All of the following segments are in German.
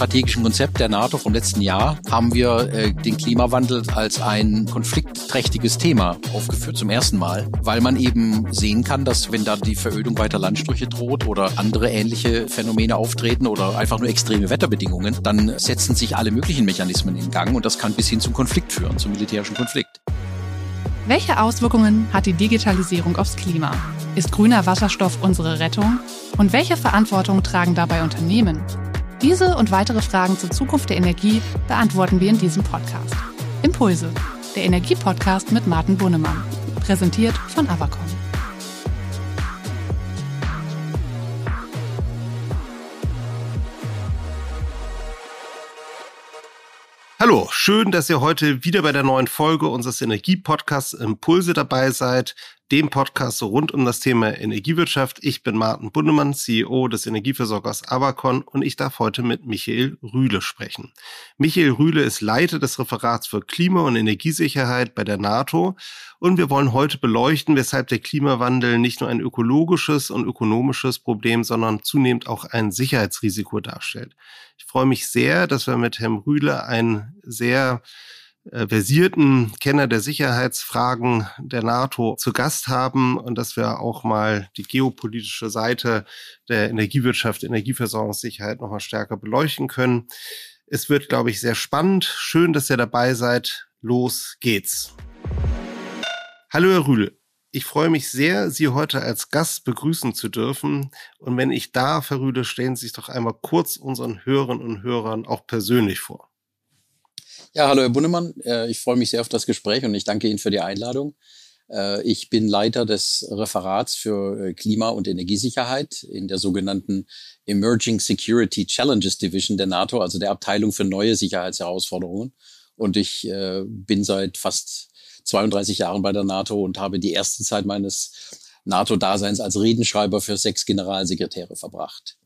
strategischen Konzept der NATO vom letzten Jahr haben wir äh, den Klimawandel als ein konfliktträchtiges Thema aufgeführt zum ersten Mal, weil man eben sehen kann, dass wenn da die Verödung weiter Landstriche droht oder andere ähnliche Phänomene auftreten oder einfach nur extreme Wetterbedingungen, dann setzen sich alle möglichen Mechanismen in Gang und das kann bis hin zum Konflikt führen, zum militärischen Konflikt. Welche Auswirkungen hat die Digitalisierung aufs Klima? Ist grüner Wasserstoff unsere Rettung? Und welche Verantwortung tragen dabei Unternehmen? Diese und weitere Fragen zur Zukunft der Energie beantworten wir in diesem Podcast. Impulse, der Energiepodcast mit Martin Bunnemann. Präsentiert von Avacon. Hallo, schön, dass ihr heute wieder bei der neuen Folge unseres Energiepodcasts Impulse dabei seid dem Podcast rund um das Thema Energiewirtschaft. Ich bin Martin Bundemann, CEO des Energieversorgers Avacon und ich darf heute mit Michael Rühle sprechen. Michael Rühle ist Leiter des Referats für Klima- und Energiesicherheit bei der NATO und wir wollen heute beleuchten, weshalb der Klimawandel nicht nur ein ökologisches und ökonomisches Problem, sondern zunehmend auch ein Sicherheitsrisiko darstellt. Ich freue mich sehr, dass wir mit Herrn Rühle ein sehr versierten Kenner der Sicherheitsfragen der NATO zu Gast haben und dass wir auch mal die geopolitische Seite der Energiewirtschaft, Energieversorgungssicherheit noch mal stärker beleuchten können. Es wird, glaube ich, sehr spannend. Schön, dass ihr dabei seid. Los geht's. Hallo, Herr Rühle. Ich freue mich sehr, Sie heute als Gast begrüßen zu dürfen. Und wenn ich darf, Herr Rühle, stellen Sie sich doch einmal kurz unseren Hörern und Hörern auch persönlich vor. Ja, hallo Herr Bunnemann. Äh, ich freue mich sehr auf das Gespräch und ich danke Ihnen für die Einladung. Äh, ich bin Leiter des Referats für äh, Klima- und Energiesicherheit in der sogenannten Emerging Security Challenges Division der NATO, also der Abteilung für neue Sicherheitsherausforderungen. Und ich bin seit fast 32 Jahren bei der NATO und habe die erste Zeit meines NATO-Daseins als Redenschreiber für sechs Generalsekretäre verbracht.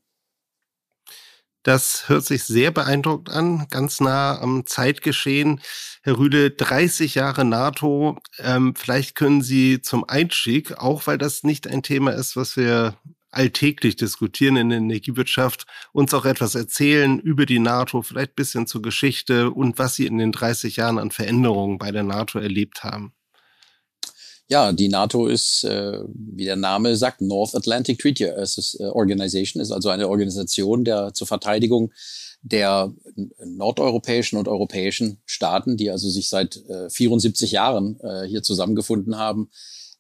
Das hört sich sehr beeindruckt an, ganz nah am Zeitgeschehen. Herr Rühle, 30 Jahre NATO. Ähm, vielleicht können Sie zum Einstieg, auch weil das nicht ein Thema ist, was wir alltäglich diskutieren in der Energiewirtschaft, uns auch etwas erzählen über die NATO, vielleicht bisschen zur Geschichte und was Sie in den 30 Jahren an Veränderungen bei der NATO erlebt haben. Ja, die NATO ist, äh, wie der Name sagt, North Atlantic Treaty äh, Organization, ist also eine Organisation der zur Verteidigung der nordeuropäischen und europäischen Staaten, die also sich seit äh, 74 Jahren äh, hier zusammengefunden haben.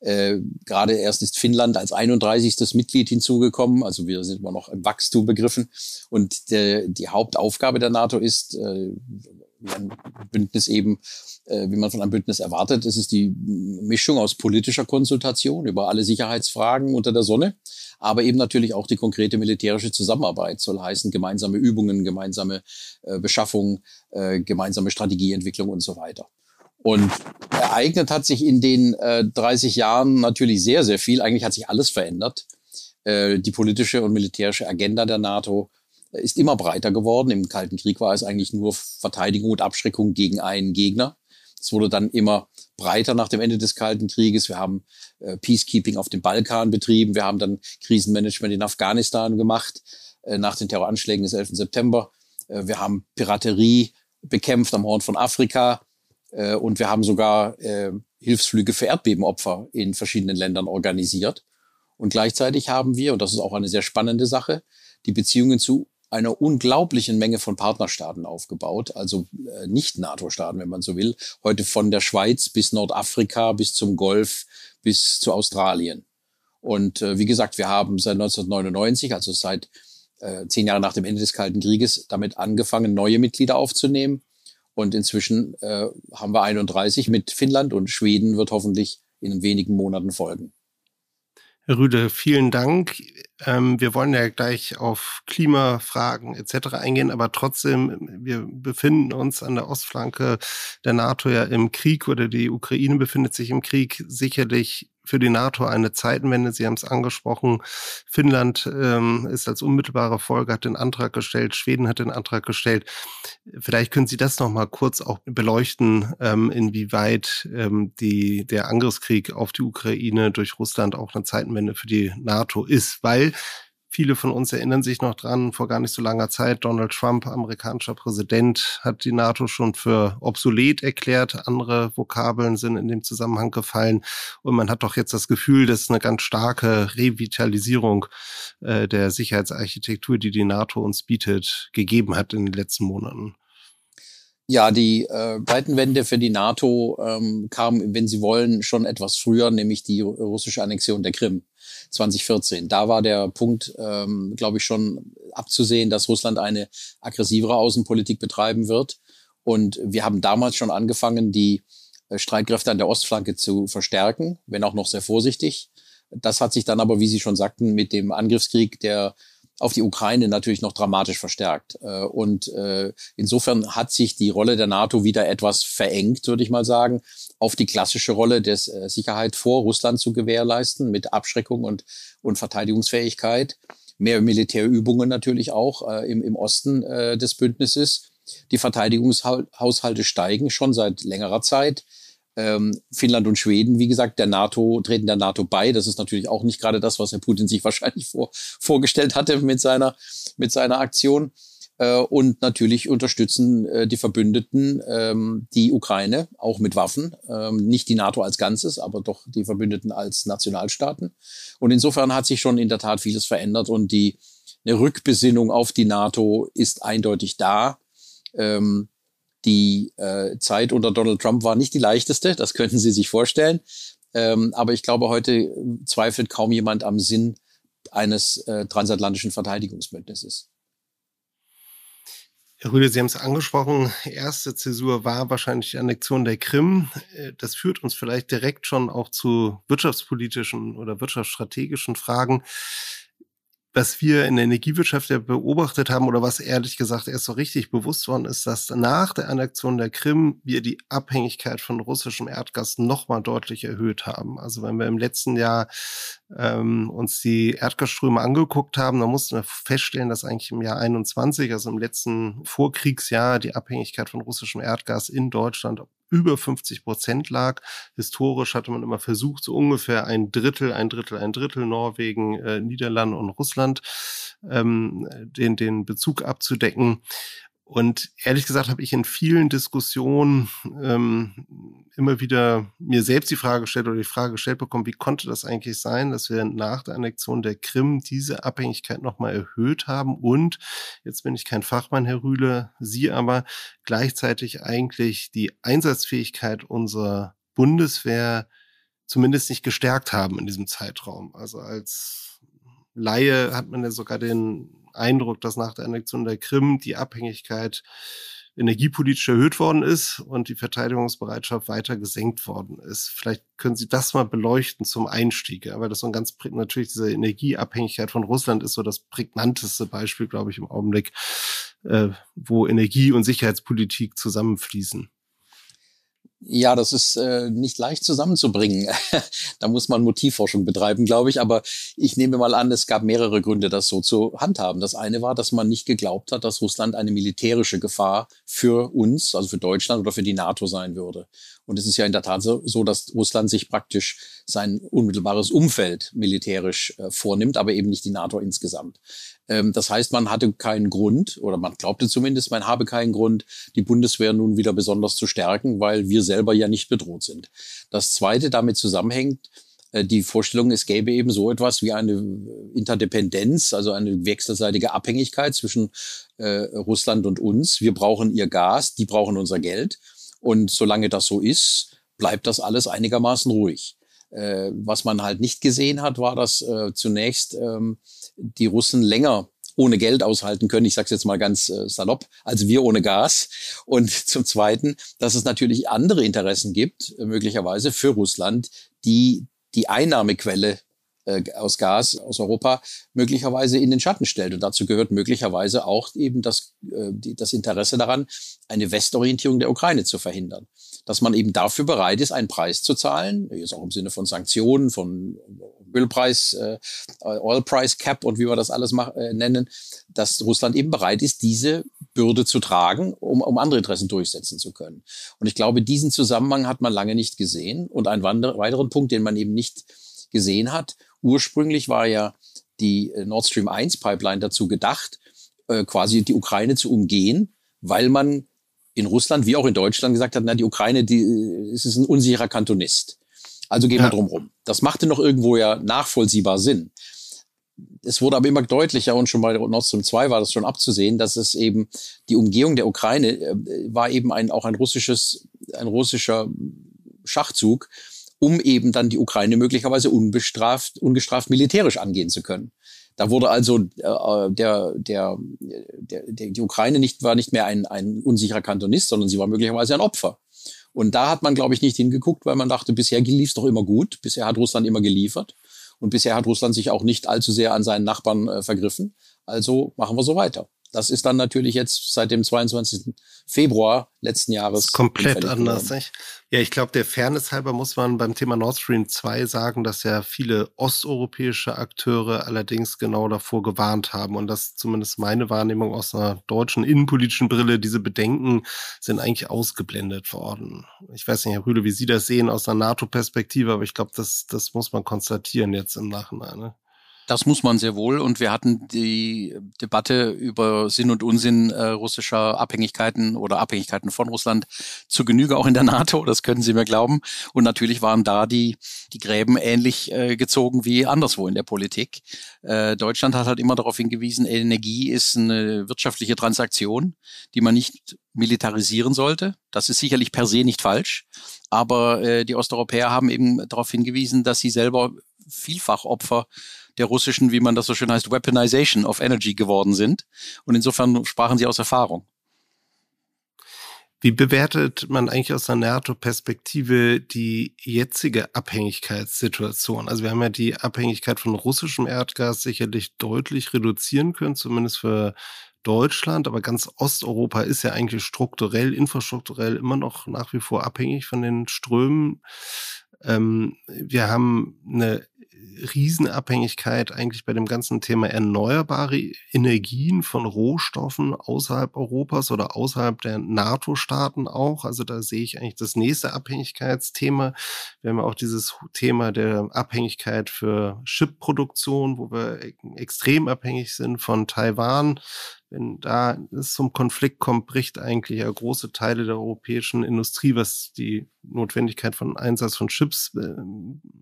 Äh, Gerade erst ist Finnland als 31. Mitglied hinzugekommen, also wir sind immer noch im Wachstum begriffen. Und der, die Hauptaufgabe der NATO ist, äh, ein Bündnis eben, äh, wie man von einem Bündnis erwartet, ist es die Mischung aus politischer Konsultation über alle Sicherheitsfragen unter der Sonne, aber eben natürlich auch die konkrete militärische Zusammenarbeit soll heißen gemeinsame Übungen, gemeinsame äh, Beschaffung, äh, gemeinsame Strategieentwicklung und so weiter. Und ereignet hat sich in den äh, 30 Jahren natürlich sehr, sehr viel. Eigentlich hat sich alles verändert. Äh, die politische und militärische Agenda der NATO ist immer breiter geworden. Im Kalten Krieg war es eigentlich nur Verteidigung und Abschreckung gegen einen Gegner. Es wurde dann immer breiter nach dem Ende des Kalten Krieges. Wir haben äh, Peacekeeping auf dem Balkan betrieben. Wir haben dann Krisenmanagement in Afghanistan gemacht äh, nach den Terroranschlägen des 11. September. Äh, wir haben Piraterie bekämpft am Horn von Afrika. Äh, und wir haben sogar äh, Hilfsflüge für Erdbebenopfer in verschiedenen Ländern organisiert. Und gleichzeitig haben wir, und das ist auch eine sehr spannende Sache, die Beziehungen zu einer unglaublichen Menge von Partnerstaaten aufgebaut, also äh, nicht NATO-Staaten, wenn man so will. Heute von der Schweiz bis Nordafrika, bis zum Golf, bis zu Australien. Und äh, wie gesagt, wir haben seit 1999, also seit äh, zehn Jahren nach dem Ende des Kalten Krieges, damit angefangen, neue Mitglieder aufzunehmen. Und inzwischen äh, haben wir 31 mit Finnland und Schweden wird hoffentlich in wenigen Monaten folgen. Herr Rüde, vielen Dank. Ähm, wir wollen ja gleich auf Klimafragen etc. eingehen, aber trotzdem, wir befinden uns an der Ostflanke der NATO ja im Krieg oder die Ukraine befindet sich im Krieg. Sicherlich für die NATO eine Zeitenwende. Sie haben es angesprochen. Finnland ähm, ist als unmittelbare Folge, hat den Antrag gestellt. Schweden hat den Antrag gestellt. Vielleicht können Sie das noch mal kurz auch beleuchten, ähm, inwieweit ähm, die, der Angriffskrieg auf die Ukraine durch Russland auch eine Zeitenwende für die NATO ist, weil Viele von uns erinnern sich noch dran, vor gar nicht so langer Zeit, Donald Trump, amerikanischer Präsident, hat die NATO schon für obsolet erklärt. Andere Vokabeln sind in dem Zusammenhang gefallen. Und man hat doch jetzt das Gefühl, dass eine ganz starke Revitalisierung äh, der Sicherheitsarchitektur, die die NATO uns bietet, gegeben hat in den letzten Monaten. Ja, die äh, Zeitenwende für die NATO ähm, kam, wenn Sie wollen, schon etwas früher, nämlich die russische Annexion der Krim 2014. Da war der Punkt, ähm, glaube ich, schon abzusehen, dass Russland eine aggressivere Außenpolitik betreiben wird. Und wir haben damals schon angefangen, die äh, Streitkräfte an der Ostflanke zu verstärken, wenn auch noch sehr vorsichtig. Das hat sich dann aber, wie Sie schon sagten, mit dem Angriffskrieg der auf die Ukraine natürlich noch dramatisch verstärkt. Äh, und äh, insofern hat sich die Rolle der NATO wieder etwas verengt, würde ich mal sagen, auf die klassische Rolle des äh, Sicherheit vor Russland zu gewährleisten mit Abschreckung und, und Verteidigungsfähigkeit. Mehr Militärübungen natürlich auch im, im Osten des Bündnisses. Die Verteidigungshaushalte steigen schon seit längerer Zeit ähm, Finnland und Schweden, wie gesagt, der NATO, treten der NATO bei. Das ist natürlich auch nicht gerade das, was Herr Putin sich wahrscheinlich vor, vorgestellt hatte mit seiner, mit seiner Aktion. Äh, und natürlich unterstützen äh, die Verbündeten ähm, die Ukraine auch mit Waffen. Ähm, nicht die NATO als Ganzes, aber doch die Verbündeten als Nationalstaaten. Und insofern hat sich schon in der Tat vieles verändert und die eine Rückbesinnung auf die NATO ist eindeutig da. Ähm, die äh, Zeit unter Donald Trump war nicht die leichteste, das könnten Sie sich vorstellen. Ähm, aber ich glaube, heute zweifelt kaum jemand am Sinn eines äh, transatlantischen Verteidigungsbündnisses. Herr Rüde, Sie haben es angesprochen, erste Zäsur war wahrscheinlich die Annexion der Krim. Äh, das führt uns vielleicht direkt schon auch zu wirtschaftspolitischen oder wirtschaftsstrategischen Fragen was wir in der Energiewirtschaft ja beobachtet haben oder was ehrlich gesagt erst so richtig bewusst worden ist, dass nach der Annexion der Krim wir die Abhängigkeit von russischem Erdgas nochmal deutlich erhöht haben. Also wenn wir im letzten Jahr ähm, uns die Erdgasströme angeguckt haben, dann mussten wir feststellen, dass eigentlich im Jahr 21, also im letzten Vorkriegsjahr, die Abhängigkeit von russischem Erdgas in Deutschland über 50 Prozent lag. Historisch hatte man immer versucht, so ungefähr ein Drittel, ein Drittel, ein Drittel Norwegen, äh, Niederlande und Russland ähm, den, den Bezug abzudecken. Und ehrlich gesagt habe ich in vielen Diskussionen ähm, immer wieder mir selbst die Frage gestellt oder die Frage gestellt bekommen, wie konnte das eigentlich sein, dass wir nach der Annexion der Krim diese Abhängigkeit nochmal erhöht haben und, jetzt bin ich kein Fachmann, Herr Rühle, Sie aber gleichzeitig eigentlich die Einsatzfähigkeit unserer Bundeswehr zumindest nicht gestärkt haben in diesem Zeitraum. Also als Laie hat man ja sogar den Eindruck, dass nach der Annexion der Krim die Abhängigkeit energiepolitisch erhöht worden ist und die Verteidigungsbereitschaft weiter gesenkt worden ist. Vielleicht können Sie das mal beleuchten zum Einstieg, weil das so ein ganz natürlich diese Energieabhängigkeit von Russland ist so das prägnanteste Beispiel, glaube ich, im Augenblick, äh, wo Energie und Sicherheitspolitik zusammenfließen. Ja, das ist äh, nicht leicht zusammenzubringen. da muss man Motivforschung betreiben, glaube ich. Aber ich nehme mal an, es gab mehrere Gründe, das so zu handhaben. Das eine war, dass man nicht geglaubt hat, dass Russland eine militärische Gefahr für uns, also für Deutschland oder für die NATO sein würde. Und es ist ja in der Tat so, dass Russland sich praktisch sein unmittelbares Umfeld militärisch äh, vornimmt, aber eben nicht die NATO insgesamt. Ähm, das heißt, man hatte keinen Grund, oder man glaubte zumindest, man habe keinen Grund, die Bundeswehr nun wieder besonders zu stärken, weil wir selber ja nicht bedroht sind. Das Zweite damit zusammenhängt, äh, die Vorstellung, es gäbe eben so etwas wie eine Interdependenz, also eine wechselseitige Abhängigkeit zwischen äh, Russland und uns. Wir brauchen ihr Gas, die brauchen unser Geld. Und solange das so ist, bleibt das alles einigermaßen ruhig. Äh, was man halt nicht gesehen hat, war, dass äh, zunächst ähm, die Russen länger ohne Geld aushalten können. Ich sage es jetzt mal ganz äh, salopp, als wir ohne Gas. Und zum Zweiten, dass es natürlich andere Interessen gibt, äh, möglicherweise für Russland, die die Einnahmequelle äh, aus Gas aus Europa möglicherweise in den Schatten stellt. Und dazu gehört möglicherweise auch eben das, äh, die, das Interesse daran, eine Westorientierung der Ukraine zu verhindern. Dass man eben dafür bereit ist, einen Preis zu zahlen, jetzt auch im Sinne von Sanktionen, von Ölpreis, äh, Oil Price Cap und wie wir das alles mach, äh, nennen, dass Russland eben bereit ist, diese Bürde zu tragen, um, um andere Interessen durchsetzen zu können. Und ich glaube, diesen Zusammenhang hat man lange nicht gesehen. Und ein weiteren Punkt, den man eben nicht gesehen hat, ursprünglich war ja die äh, Nord Stream 1 Pipeline dazu gedacht, äh, quasi die Ukraine zu umgehen, weil man in Russland wie auch in Deutschland gesagt hat, na, die Ukraine, die es ist ein unsicherer Kantonist. Also gehen wir drum rum. Das machte noch irgendwo ja nachvollziehbar Sinn. Es wurde aber immer deutlicher und schon bei Nord Stream 2 war das schon abzusehen, dass es eben die Umgehung der Ukraine äh, war eben ein, auch ein russisches, ein russischer Schachzug, um eben dann die Ukraine möglicherweise unbestraft, ungestraft militärisch angehen zu können. Da wurde also äh, der, der, der, die Ukraine nicht, war nicht mehr ein, ein unsicherer Kantonist, sondern sie war möglicherweise ein Opfer. Und da hat man, glaube ich, nicht hingeguckt, weil man dachte, bisher lief es doch immer gut, bisher hat Russland immer geliefert und bisher hat Russland sich auch nicht allzu sehr an seinen Nachbarn äh, vergriffen. Also machen wir so weiter. Das ist dann natürlich jetzt seit dem 22. Februar letzten Jahres. komplett anders. Nicht? Ja, ich glaube, der Fairness halber muss man beim Thema Nord Stream 2 sagen, dass ja viele osteuropäische Akteure allerdings genau davor gewarnt haben und dass zumindest meine Wahrnehmung aus einer deutschen innenpolitischen Brille, diese Bedenken sind eigentlich ausgeblendet worden. Ich weiß nicht, Herr Rühle, wie Sie das sehen aus einer NATO-Perspektive, aber ich glaube, das, das muss man konstatieren jetzt im Nachhinein. Ne? Das muss man sehr wohl. Und wir hatten die Debatte über Sinn und Unsinn äh, russischer Abhängigkeiten oder Abhängigkeiten von Russland zu Genüge auch in der NATO. Das können Sie mir glauben. Und natürlich waren da die, die Gräben ähnlich äh, gezogen wie anderswo in der Politik. Äh, Deutschland hat halt immer darauf hingewiesen, Energie ist eine wirtschaftliche Transaktion, die man nicht militarisieren sollte. Das ist sicherlich per se nicht falsch. Aber äh, die Osteuropäer haben eben darauf hingewiesen, dass sie selber vielfach Opfer der russischen, wie man das so schön heißt, Weaponization of Energy geworden sind. Und insofern sprachen sie aus Erfahrung. Wie bewertet man eigentlich aus der NATO-Perspektive die jetzige Abhängigkeitssituation? Also wir haben ja die Abhängigkeit von russischem Erdgas sicherlich deutlich reduzieren können, zumindest für Deutschland, aber ganz Osteuropa ist ja eigentlich strukturell, infrastrukturell immer noch nach wie vor abhängig von den Strömen. Ähm, wir haben eine Riesenabhängigkeit eigentlich bei dem ganzen Thema erneuerbare Energien von Rohstoffen außerhalb Europas oder außerhalb der NATO-Staaten auch. Also da sehe ich eigentlich das nächste Abhängigkeitsthema. Wir haben auch dieses Thema der Abhängigkeit für Chipproduktion, wo wir extrem abhängig sind von Taiwan wenn da es zum Konflikt kommt, bricht eigentlich ja große Teile der europäischen Industrie, was die Notwendigkeit von Einsatz von Chips äh,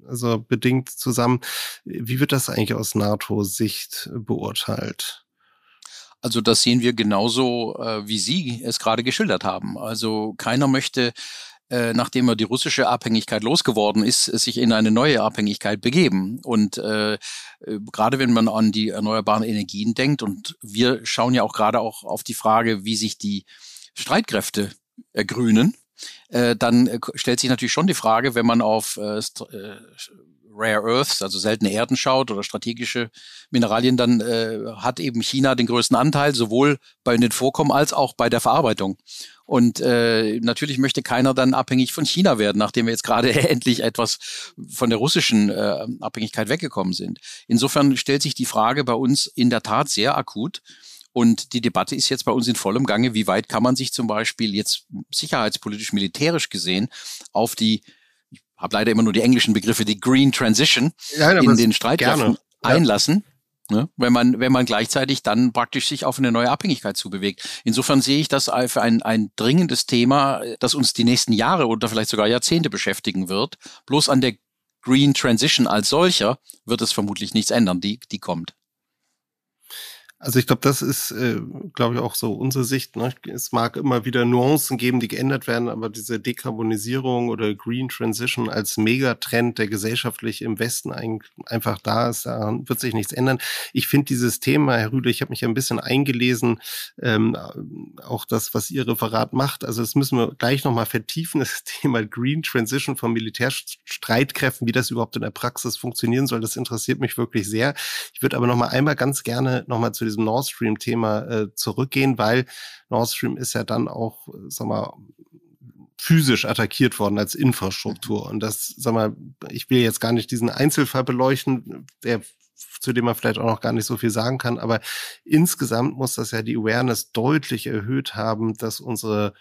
also bedingt zusammen. Wie wird das eigentlich aus NATO-Sicht beurteilt? Also das sehen wir genauso, äh, wie Sie es gerade geschildert haben. Also keiner möchte äh, nachdem er die russische Abhängigkeit losgeworden ist, sich in eine neue Abhängigkeit begeben. Und äh, gerade wenn man an die erneuerbaren Energien denkt, und wir schauen ja auch gerade auch auf die Frage, wie sich die Streitkräfte ergrünen, dann stellt sich natürlich schon die Frage, wenn man auf äh Rare Earths, also seltene Erden schaut oder strategische Mineralien, dann äh, hat eben China den größten Anteil, sowohl bei den Vorkommen als auch bei der Verarbeitung. Und äh, natürlich möchte keiner dann abhängig von China werden, nachdem wir jetzt gerade endlich etwas von der russischen äh, Abhängigkeit weggekommen sind. Insofern stellt sich die Frage bei uns in der Tat sehr akut. Und die Debatte ist jetzt bei uns in vollem Gange, wie weit kann man sich zum Beispiel jetzt sicherheitspolitisch, militärisch gesehen auf die, habe leider immer nur die englischen Begriffe, die Green Transition ja, in den Streitkräften einlassen. Ne? Wenn man, wenn man gleichzeitig dann praktisch sich auf eine neue Abhängigkeit zubewegt. Insofern sehe ich das für ein, ein dringendes Thema, das uns die nächsten Jahre oder vielleicht sogar Jahrzehnte beschäftigen wird. Bloß an der Green Transition als solcher wird es vermutlich nichts ändern, die, die kommt. Also ich glaube, das ist, äh, glaube ich, auch so unsere Sicht. Ne? Es mag immer wieder Nuancen geben, die geändert werden, aber diese Dekarbonisierung oder Green Transition als Megatrend, der gesellschaftlich im Westen ein, einfach da ist, da wird sich nichts ändern. Ich finde dieses Thema, Herr Rüde, ich habe mich ein bisschen eingelesen, ähm, auch das, was Ihr Referat macht. Also das müssen wir gleich nochmal vertiefen, das Thema Green Transition von Militärstreitkräften, wie das überhaupt in der Praxis funktionieren soll. Das interessiert mich wirklich sehr. Ich würde aber nochmal einmal ganz gerne nochmal zu diesem Nord Stream-Thema äh, zurückgehen, weil Nord Stream ist ja dann auch, sag mal, physisch attackiert worden als Infrastruktur. Und das, sag mal, ich will jetzt gar nicht diesen Einzelfall beleuchten, der zu dem man vielleicht auch noch gar nicht so viel sagen kann, aber insgesamt muss das ja die Awareness deutlich erhöht haben, dass unsere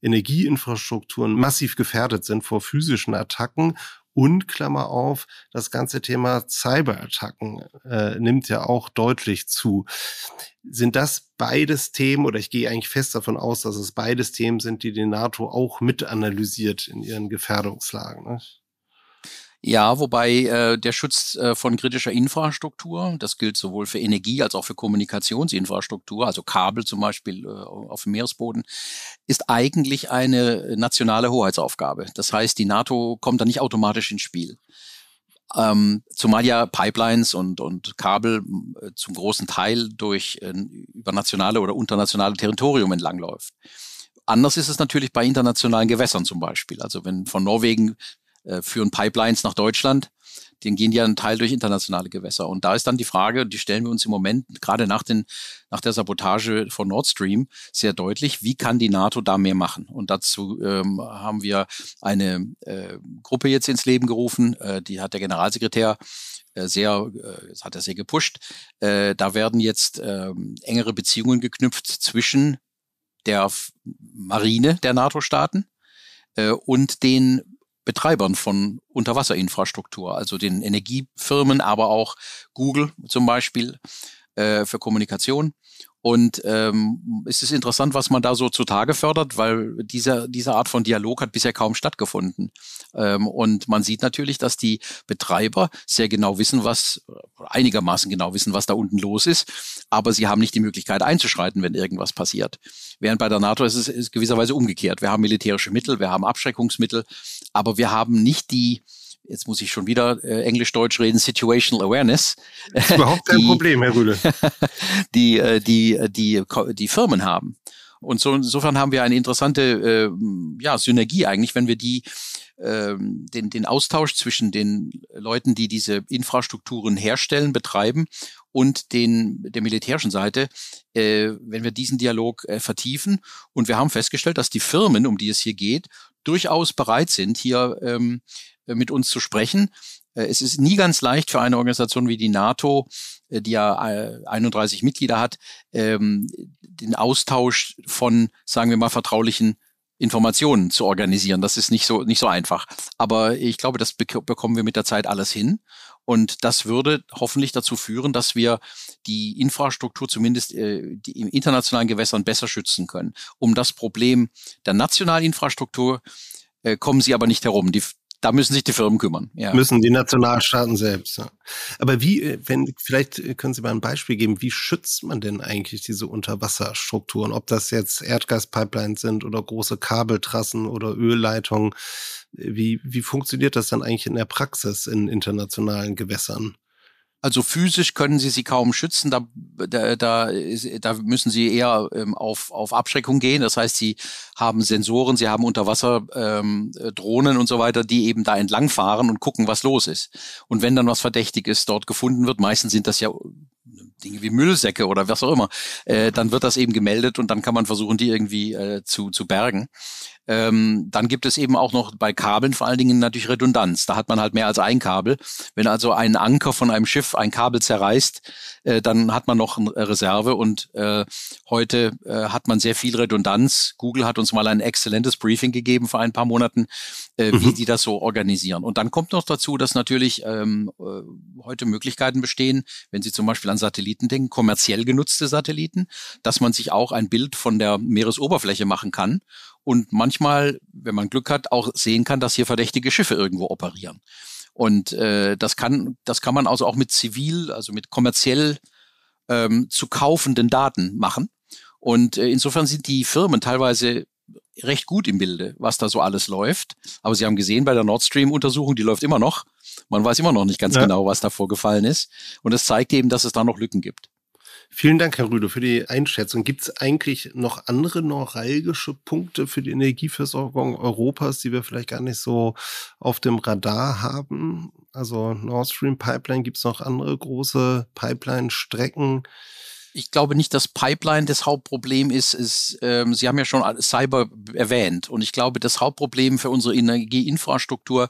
Energieinfrastrukturen massiv gefährdet sind vor physischen Attacken Und Klammer auf, das ganze Thema Cyberattacken äh, nimmt ja auch deutlich zu. Sind das beides Themen, oder ich gehe eigentlich fest davon aus, dass es beides Themen sind, die die NATO auch mit analysiert in ihren Gefährdungslagen? Ne? Ja, wobei äh, der Schutz äh, von kritischer Infrastruktur, das gilt sowohl für Energie als auch für Kommunikationsinfrastruktur, also Kabel zum Beispiel äh, auf dem Meeresboden, ist eigentlich eine nationale Hoheitsaufgabe. Das heißt, die NATO kommt da nicht automatisch ins Spiel. Ähm, zumal ja Pipelines und, und Kabel äh, zum großen Teil durch äh, über nationale oder internationale Territorium entlangläuft. Anders ist es natürlich bei internationalen Gewässern zum Beispiel. Also wenn von Norwegen äh, führen Pipelines nach Deutschland. Den gehen ja ein Teil durch internationale Gewässer. Und da ist dann die Frage, die stellen wir uns im Moment gerade nach, den, nach der Sabotage von Nord Stream sehr deutlich, wie kann die NATO da mehr machen? Und dazu ähm, haben wir eine äh, Gruppe jetzt ins Leben gerufen, äh, die hat der Generalsekretär äh, sehr, äh, das hat er sehr gepusht. Äh, da werden jetzt äh, engere Beziehungen geknüpft zwischen der Marine der NATO-Staaten äh, und den Betreibern von Unterwasserinfrastruktur, also den Energiefirmen, aber auch Google zum Beispiel äh, für Kommunikation. Und ähm, es ist interessant, was man da so zutage fördert, weil dieser, diese Art von Dialog hat bisher kaum stattgefunden. Ähm, und man sieht natürlich, dass die Betreiber sehr genau wissen, was, einigermaßen genau wissen, was da unten los ist, aber sie haben nicht die Möglichkeit einzuschreiten, wenn irgendwas passiert. Während bei der NATO ist es ist gewisserweise umgekehrt. Wir haben militärische Mittel, wir haben Abschreckungsmittel, aber wir haben nicht die, jetzt muss ich schon wieder äh, Englisch-Deutsch reden, Situational Awareness. Das ist überhaupt kein die, Problem, Herr Rühle. die, äh, die, die, die Firmen haben. Und so insofern haben wir eine interessante äh, ja, Synergie eigentlich, wenn wir die ähm, den, den Austausch zwischen den Leuten, die diese Infrastrukturen herstellen, betreiben und den, der militärischen Seite, äh, wenn wir diesen Dialog äh, vertiefen. Und wir haben festgestellt, dass die Firmen, um die es hier geht, durchaus bereit sind, hier ähm, äh, mit uns zu sprechen. Äh, es ist nie ganz leicht für eine Organisation wie die NATO, äh, die ja 31 Mitglieder hat, ähm, den Austausch von, sagen wir mal, vertraulichen Informationen zu organisieren. Das ist nicht so, nicht so einfach. Aber ich glaube, das bekommen wir mit der Zeit alles hin. Und das würde hoffentlich dazu führen, dass wir die Infrastruktur zumindest äh, in internationalen Gewässern besser schützen können. Um das Problem der nationalen Infrastruktur äh, kommen sie aber nicht herum. Die, da müssen sich die Firmen kümmern. Ja. Müssen die Nationalstaaten selbst. Ja. Aber wie, äh, wenn, vielleicht äh, können Sie mal ein Beispiel geben, wie schützt man denn eigentlich diese Unterwasserstrukturen? Ob das jetzt Erdgaspipelines sind oder große Kabeltrassen oder Ölleitungen. Wie, wie funktioniert das dann eigentlich in der Praxis in internationalen Gewässern? Also physisch können sie sie kaum schützen, da, da, da, da müssen sie eher ähm, auf, auf Abschreckung gehen. Das heißt, sie haben Sensoren, sie haben Unterwasserdrohnen ähm, Drohnen und so weiter, die eben da entlangfahren und gucken, was los ist. Und wenn dann was Verdächtiges dort gefunden wird, meistens sind das ja Dinge wie Müllsäcke oder was auch immer, äh, dann wird das eben gemeldet und dann kann man versuchen, die irgendwie äh, zu, zu bergen. Ähm, dann gibt es eben auch noch bei Kabeln vor allen Dingen natürlich Redundanz. Da hat man halt mehr als ein Kabel. Wenn also ein Anker von einem Schiff ein Kabel zerreißt, äh, dann hat man noch eine Reserve und äh, heute äh, hat man sehr viel Redundanz. Google hat uns mal ein exzellentes Briefing gegeben vor ein paar Monaten, äh, mhm. wie die das so organisieren. Und dann kommt noch dazu, dass natürlich ähm, äh, heute Möglichkeiten bestehen, wenn Sie zum Beispiel an Satelliten denken, kommerziell genutzte Satelliten, dass man sich auch ein Bild von der Meeresoberfläche machen kann und manchmal, wenn man Glück hat, auch sehen kann, dass hier verdächtige Schiffe irgendwo operieren. Und äh, das kann, das kann man also auch mit zivil, also mit kommerziell ähm, zu kaufenden Daten machen. Und äh, insofern sind die Firmen teilweise recht gut im Bilde, was da so alles läuft. Aber Sie haben gesehen bei der Nord Stream-Untersuchung, die läuft immer noch. Man weiß immer noch nicht ganz ja. genau, was da vorgefallen ist. Und es zeigt eben, dass es da noch Lücken gibt. Vielen Dank, Herr Rüde, für die Einschätzung. Gibt es eigentlich noch andere neuralgische Punkte für die Energieversorgung Europas, die wir vielleicht gar nicht so auf dem Radar haben? Also Nord Stream Pipeline, gibt es noch andere große Pipeline-Strecken? ich glaube nicht, dass Pipeline das Hauptproblem ist. ist ähm, Sie haben ja schon Cyber erwähnt. Und ich glaube, das Hauptproblem für unsere Energieinfrastruktur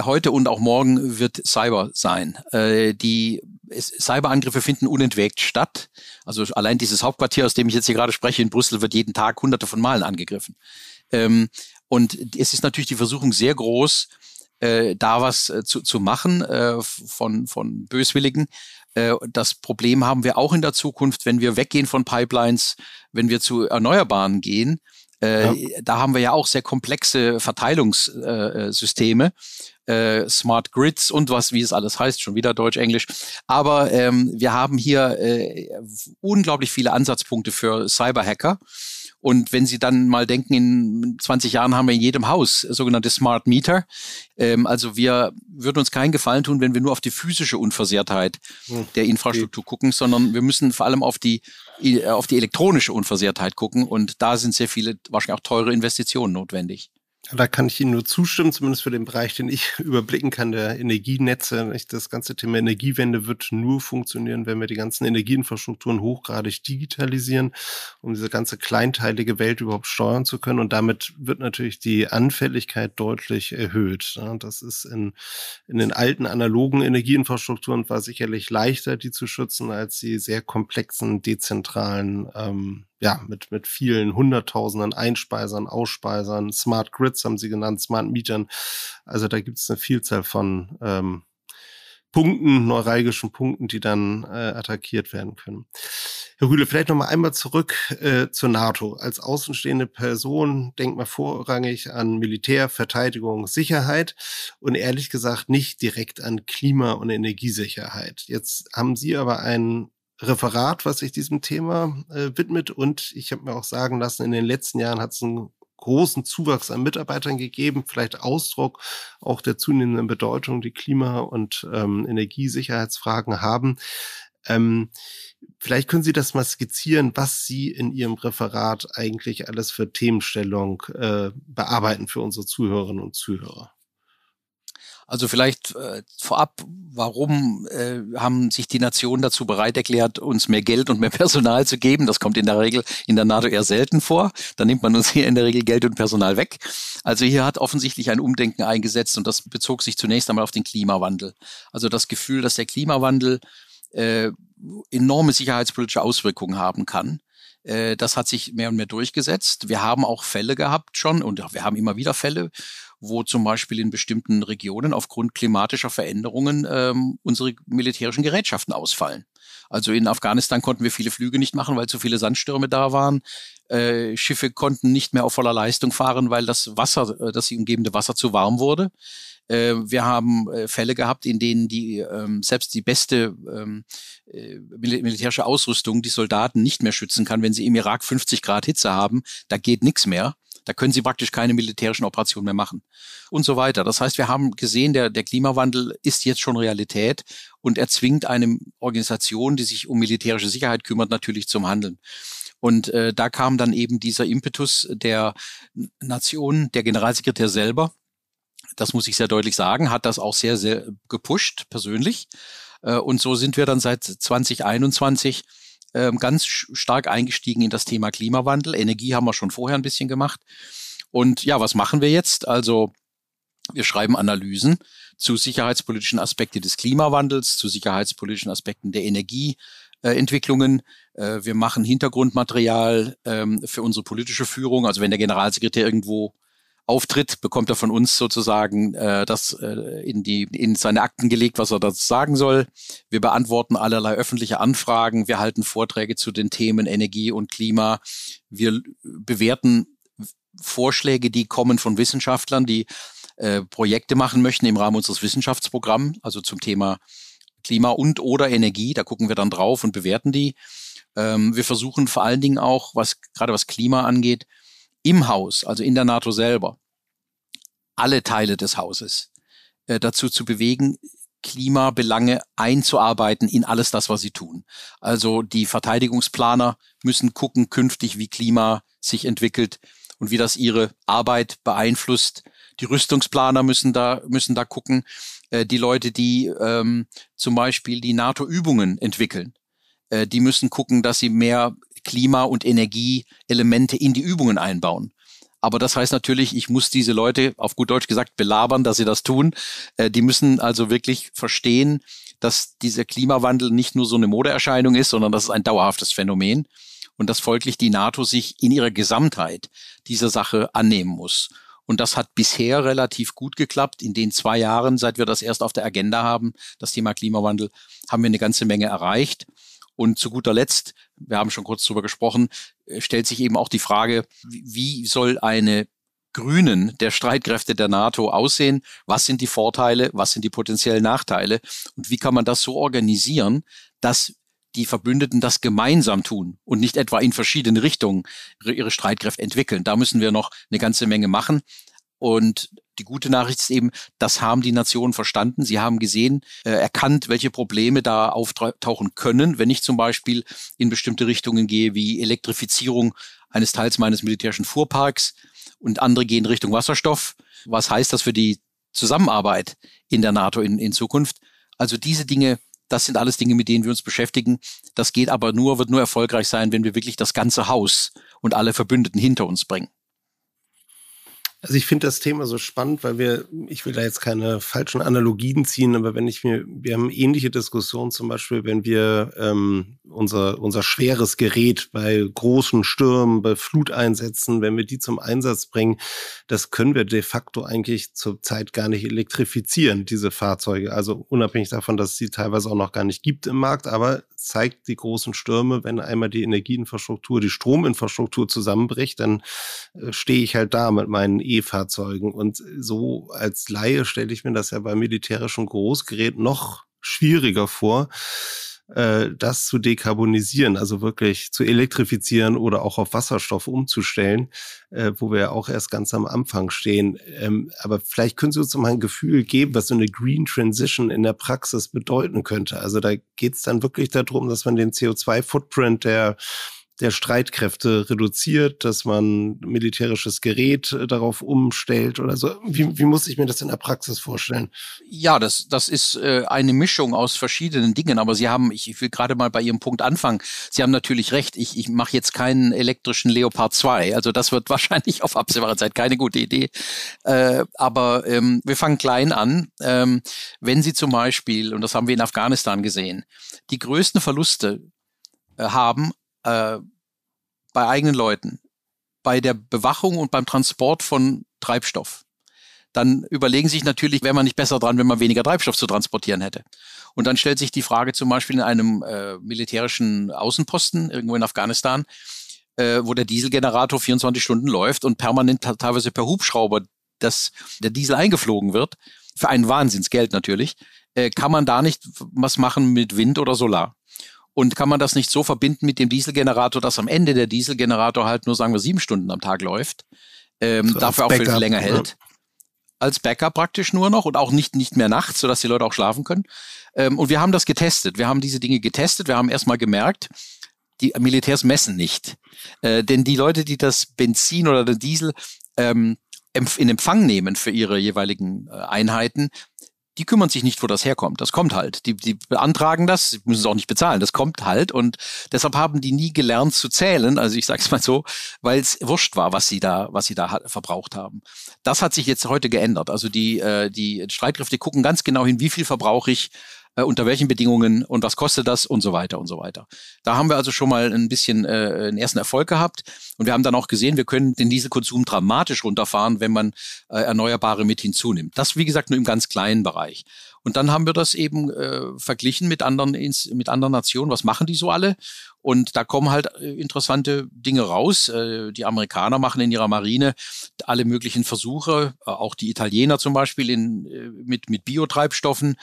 heute und auch morgen wird Cyber sein. Äh, die Cyberangriffe finden unentwegt statt. Also allein dieses Hauptquartier, aus dem ich jetzt hier gerade spreche, in Brüssel, wird jeden Tag hunderte von Malen angegriffen. Ähm, und es ist natürlich die Versuchung sehr groß, äh, da was äh, zu, zu machen äh, von, von Böswilligen. Äh, das Problem haben wir auch in der Zukunft, wenn wir weggehen von Pipelines, wenn wir zu Erneuerbaren gehen. Äh, ja. Da haben wir ja auch sehr komplexe Verteilungssysteme. Äh, Smart Grids und was, wie es alles heißt, schon wieder Deutsch, Englisch. Aber ähm, wir haben hier äh, unglaublich viele Ansatzpunkte für Cyberhacker. Und wenn Sie dann mal denken, in 20 Jahren haben wir in jedem Haus sogenannte Smart Meter. Ähm, also wir würden uns keinen Gefallen tun, wenn wir nur auf die physische Unversehrtheit hm. der Infrastruktur gucken, sondern wir müssen vor allem auf die, auf die elektronische Unversehrtheit gucken. Und da sind sehr viele, wahrscheinlich auch teure Investitionen notwendig. Da kann ich Ihnen nur zustimmen, zumindest für den Bereich, den ich überblicken kann, der Energienetze. Das ganze Thema Energiewende wird nur funktionieren, wenn wir die ganzen Energieinfrastrukturen hochgradig digitalisieren, um diese ganze kleinteilige Welt überhaupt steuern zu können. Und damit wird natürlich die Anfälligkeit deutlich erhöht. Das ist in, in den alten analogen Energieinfrastrukturen war sicherlich leichter, die zu schützen, als die sehr komplexen, dezentralen ähm, ja, mit, mit vielen Hunderttausenden Einspeisern, Ausspeisern, Smart Grids haben sie genannt, Smart Mietern. Also da gibt es eine Vielzahl von ähm, Punkten, neuralgischen Punkten, die dann äh, attackiert werden können. Herr Rühle, vielleicht noch mal einmal zurück äh, zur NATO. Als außenstehende Person denkt man vorrangig an Militär, Verteidigung, Sicherheit und ehrlich gesagt nicht direkt an Klima- und Energiesicherheit. Jetzt haben Sie aber einen Referat, was sich diesem Thema äh, widmet. Und ich habe mir auch sagen lassen, in den letzten Jahren hat es einen großen Zuwachs an Mitarbeitern gegeben, vielleicht Ausdruck auch der zunehmenden Bedeutung, die Klima- und ähm, Energiesicherheitsfragen haben. Ähm, vielleicht können Sie das mal skizzieren, was Sie in Ihrem Referat eigentlich alles für Themenstellung äh, bearbeiten für unsere Zuhörerinnen und Zuhörer. Also vielleicht äh, vorab, warum äh, haben sich die Nationen dazu bereit erklärt, uns mehr Geld und mehr Personal zu geben? Das kommt in der Regel in der NATO eher selten vor. Da nimmt man uns hier in der Regel Geld und Personal weg. Also hier hat offensichtlich ein Umdenken eingesetzt und das bezog sich zunächst einmal auf den Klimawandel. Also das Gefühl, dass der Klimawandel äh, enorme sicherheitspolitische Auswirkungen haben kann äh, das hat sich mehr und mehr durchgesetzt. Wir haben auch Fälle gehabt schon und wir haben immer wieder Fälle, wo zum Beispiel in bestimmten Regionen aufgrund klimatischer Veränderungen ähm, unsere militärischen Gerätschaften ausfallen. Also in Afghanistan konnten wir viele Flüge nicht machen, weil zu viele Sandstürme da waren. Äh, Schiffe konnten nicht mehr auf voller Leistung fahren, weil das Wasser, äh, das sie umgebende Wasser zu warm wurde. Äh, wir haben äh, Fälle gehabt, in denen die ähm, selbst die beste ähm, äh, militärische Ausrüstung die Soldaten nicht mehr schützen kann, wenn sie im Irak 50 Grad Hitze haben. Da geht nichts mehr. Da können sie praktisch keine militärischen Operationen mehr machen und so weiter. Das heißt, wir haben gesehen, der, der Klimawandel ist jetzt schon Realität und er zwingt eine Organisation, die sich um militärische Sicherheit kümmert, natürlich zum Handeln. Und äh, da kam dann eben dieser Impetus der Nation, der Generalsekretär selber, das muss ich sehr deutlich sagen, hat das auch sehr, sehr gepusht, persönlich. Äh, und so sind wir dann seit 2021 ähm, ganz stark eingestiegen in das Thema Klimawandel. Energie haben wir schon vorher ein bisschen gemacht. Und ja, was machen wir jetzt? Also wir schreiben Analysen zu sicherheitspolitischen Aspekten des Klimawandels, zu sicherheitspolitischen Aspekten der Energieentwicklungen. Äh, wir machen Hintergrundmaterial ähm, für unsere politische Führung. Also wenn der Generalsekretär irgendwo auftritt, bekommt er von uns sozusagen äh, das äh, in die in seine Akten gelegt, was er dazu sagen soll. Wir beantworten allerlei öffentliche Anfragen, wir halten Vorträge zu den Themen Energie und Klima, wir bewerten Vorschläge, die kommen von Wissenschaftlern, die äh, Projekte machen möchten im Rahmen unseres Wissenschaftsprogramms, also zum Thema Klima und oder Energie. Da gucken wir dann drauf und bewerten die. Ähm, wir versuchen vor allen Dingen auch, was gerade was Klima angeht, im Haus, also in der NATO selber, alle Teile des Hauses äh, dazu zu bewegen, Klimabelange einzuarbeiten in alles das, was sie tun. Also die Verteidigungsplaner müssen gucken künftig, wie Klima sich entwickelt und wie das ihre Arbeit beeinflusst. Die Rüstungsplaner müssen da müssen da gucken. Äh, die Leute, die ähm, zum Beispiel die NATO-Übungen entwickeln, äh, die müssen gucken, dass sie mehr Klima- und Energieelemente in die Übungen einbauen. Aber das heißt natürlich, ich muss diese Leute, auf gut Deutsch gesagt, belabern, dass sie das tun. Äh, die müssen also wirklich verstehen, dass dieser Klimawandel nicht nur so eine Modeerscheinung ist, sondern das ist ein dauerhaftes Phänomen und dass folglich die NATO sich in ihrer Gesamtheit dieser Sache annehmen muss. Und das hat bisher relativ gut geklappt. In den zwei Jahren, seit wir das erst auf der Agenda haben, das Thema Klimawandel, haben wir eine ganze Menge erreicht. Und zu guter Letzt, wir haben schon kurz darüber gesprochen, äh, stellt sich eben auch die Frage, wie soll eine Grünen der Streitkräfte der NATO aussehen? Was sind die Vorteile? Was sind die potenziellen Nachteile? Und wie kann man das so organisieren, dass die Verbündeten das gemeinsam tun und nicht etwa in verschiedene Richtungen ihre Streitkräfte entwickeln. Da müssen wir noch eine ganze Menge machen. Und die gute Nachricht ist eben, das haben die Nationen verstanden. Sie haben gesehen, äh, erkannt, welche Probleme da auftauchen können, wenn ich zum Beispiel in bestimmte Richtungen gehe, wie Elektrifizierung eines Teils meines militärischen Fuhrparks und andere gehen Richtung Wasserstoff. Was heißt das für die Zusammenarbeit in der NATO in, in Zukunft? Also diese Dinge das sind alles Dinge, mit denen wir uns beschäftigen. Das geht aber nur, wird nur erfolgreich sein, wenn wir wirklich das ganze Haus und alle Verbündeten hinter uns bringen. Also ich finde das Thema so spannend, weil wir, ich will da jetzt keine falschen Analogien ziehen, aber wenn ich mir, wir haben ähnliche Diskussionen zum Beispiel, wenn wir ähm, unser, unser schweres Gerät bei großen Stürmen, bei Fluteinsätzen, wenn wir die zum Einsatz bringen, das können wir de facto eigentlich zurzeit gar nicht elektrifizieren, diese Fahrzeuge. Also unabhängig davon, dass es sie teilweise auch noch gar nicht gibt im Markt, aber zeigt die großen Stürme, wenn einmal die Energieinfrastruktur, die Strominfrastruktur zusammenbricht, dann äh, stehe ich halt da mit meinen E-Fahrzeugen. Und so als Laie stelle ich mir das ja bei militärischen Großgeräten noch schwieriger vor äh, das zu dekarbonisieren, also wirklich zu elektrifizieren oder auch auf Wasserstoff umzustellen, äh, wo wir ja auch erst ganz am Anfang stehen. Ähm, aber vielleicht können Sie uns mal ein Gefühl geben, was so eine Green Transition in der Praxis bedeuten könnte. Also da geht es dann wirklich darum, dass man den CO2-Footprint der der Streitkräfte reduziert, dass man militärisches Gerät äh, darauf umstellt oder so. Wie, wie muss ich mir das in der Praxis vorstellen? Ja, das, das ist äh, eine Mischung aus verschiedenen Dingen, aber Sie haben, ich, will gerade mal bei Ihrem Punkt anfangen, Sie haben natürlich recht, ich, ich mache jetzt keinen elektrischen Leopard 2, also das wird wahrscheinlich auf absehbare Zeit keine gute Idee. Äh, aber ähm, wir fangen klein an. Ähm, wenn Sie zum Beispiel, und das haben wir in Afghanistan gesehen, die größten Verluste haben bei eigenen Leuten, bei der Bewachung und beim Transport von Treibstoff, dann überlegen sich natürlich, wäre man nicht besser dran, wenn man weniger Treibstoff zu transportieren hätte. Und dann stellt sich die Frage zum Beispiel in einem äh, militärischen Außenposten irgendwo in Afghanistan, äh, wo der Dieselgenerator 24 Stunden läuft und permanent teilweise per Hubschrauber das, der Diesel eingeflogen wird, für ein Wahnsinnsgeld natürlich, äh, kann man da nicht was machen mit Wind oder Solar. Und kann man das nicht so verbinden mit dem Dieselgenerator, dass am Ende der Dieselgenerator halt nur, sagen wir, sieben Stunden am Tag läuft, ähm, so dafür auch viel länger hält. Ja. Als Backup praktisch nur noch und auch nicht, nicht mehr nachts, sodass die Leute auch schlafen können. Ähm, und wir haben das getestet. Wir haben diese Dinge getestet. Wir haben erstmal gemerkt, die Militärs messen nicht. Äh, denn die Leute, die das Benzin oder den Diesel ähm, in Empfang nehmen für ihre jeweiligen äh, Einheiten, die kümmern sich nicht, wo das herkommt. Das kommt halt. Die, die beantragen das, müssen es auch nicht bezahlen. Das kommt halt. Und deshalb haben die nie gelernt zu zählen. Also ich sage es mal so, weil es wurscht war, was sie da, was sie da verbraucht haben. Das hat sich jetzt heute geändert. Also die, äh, die Streitkräfte gucken ganz genau hin, wie viel verbrauche ich äh, unter welchen Bedingungen und was kostet das und so weiter und so weiter. Da haben wir also schon mal ein bisschen äh, einen ersten Erfolg gehabt und wir haben dann auch gesehen, wir können den Dieselkonsum dramatisch runterfahren, wenn man äh, Erneuerbare mit hinzunimmt. Das, wie gesagt, nur im ganz kleinen Bereich. Und dann haben wir das eben äh, verglichen mit anderen, mit anderen Nationen. Was machen die so alle? Und da kommen halt äh, interessante Dinge raus. Äh, die Amerikaner machen in ihrer Marine alle möglichen Versuche, äh, auch die Italiener zum Beispiel in, mit, mit Biotreibstoffen.